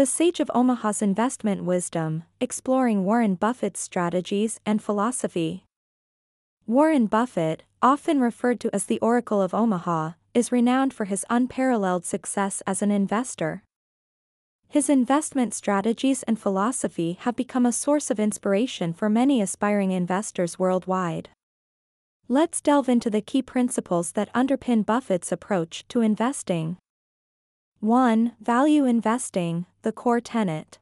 The Sage of Omaha's Investment Wisdom, exploring Warren Buffett's strategies and philosophy. Warren Buffett, often referred to as the Oracle of Omaha, is renowned for his unparalleled success as an investor. His investment strategies and philosophy have become a source of inspiration for many aspiring investors worldwide. Let's delve into the key principles that underpin Buffett's approach to investing. 1. Value investing, the core tenet.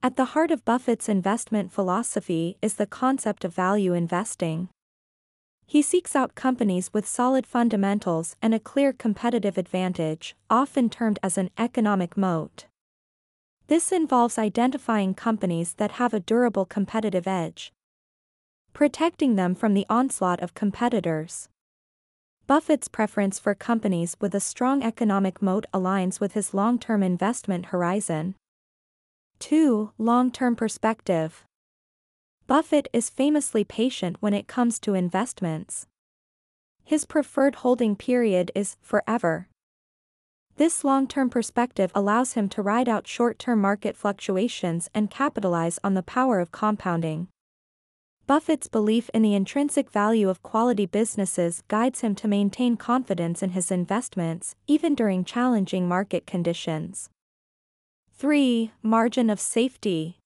At the heart of Buffett's investment philosophy is the concept of value investing. He seeks out companies with solid fundamentals and a clear competitive advantage, often termed as an economic moat. This involves identifying companies that have a durable competitive edge, protecting them from the onslaught of competitors. Buffett's preference for companies with a strong economic moat aligns with his long term investment horizon. 2. Long term perspective. Buffett is famously patient when it comes to investments. His preferred holding period is forever. This long term perspective allows him to ride out short term market fluctuations and capitalize on the power of compounding. Buffett's belief in the intrinsic value of quality businesses guides him to maintain confidence in his investments, even during challenging market conditions. 3. Margin of safety.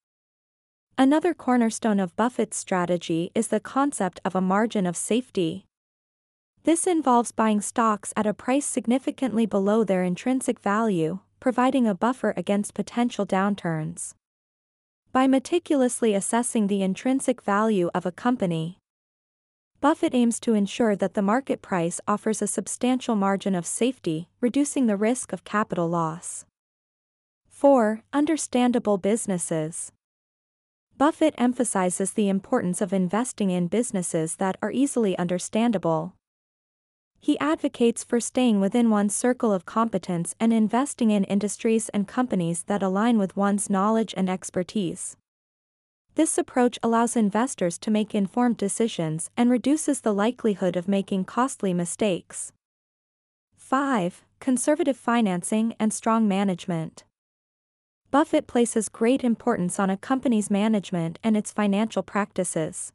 Another cornerstone of Buffett's strategy is the concept of a margin of safety. This involves buying stocks at a price significantly below their intrinsic value, providing a buffer against potential downturns. By meticulously assessing the intrinsic value of a company, Buffett aims to ensure that the market price offers a substantial margin of safety, reducing the risk of capital loss. 4. Understandable businesses. Buffett emphasizes the importance of investing in businesses that are easily understandable. He advocates for staying within one's circle of competence and investing in industries and companies that align with one's knowledge and expertise. This approach allows investors to make informed decisions and reduces the likelihood of making costly mistakes. 5. Conservative financing and strong management. Buffett places great importance on a company's management and its financial practices.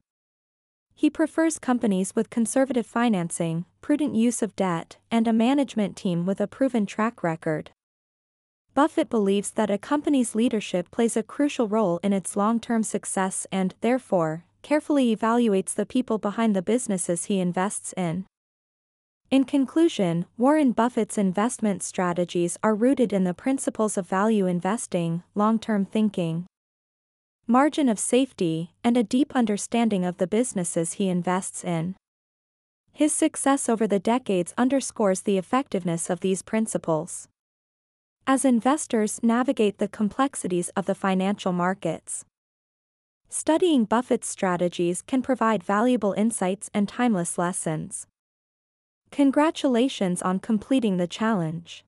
He prefers companies with conservative financing, prudent use of debt, and a management team with a proven track record. Buffett believes that a company's leadership plays a crucial role in its long term success and, therefore, carefully evaluates the people behind the businesses he invests in. In conclusion, Warren Buffett's investment strategies are rooted in the principles of value investing, long term thinking, margin of safety, and a deep understanding of the businesses he invests in. His success over the decades underscores the effectiveness of these principles. As investors navigate the complexities of the financial markets, studying Buffett's strategies can provide valuable insights and timeless lessons. Congratulations on completing the challenge.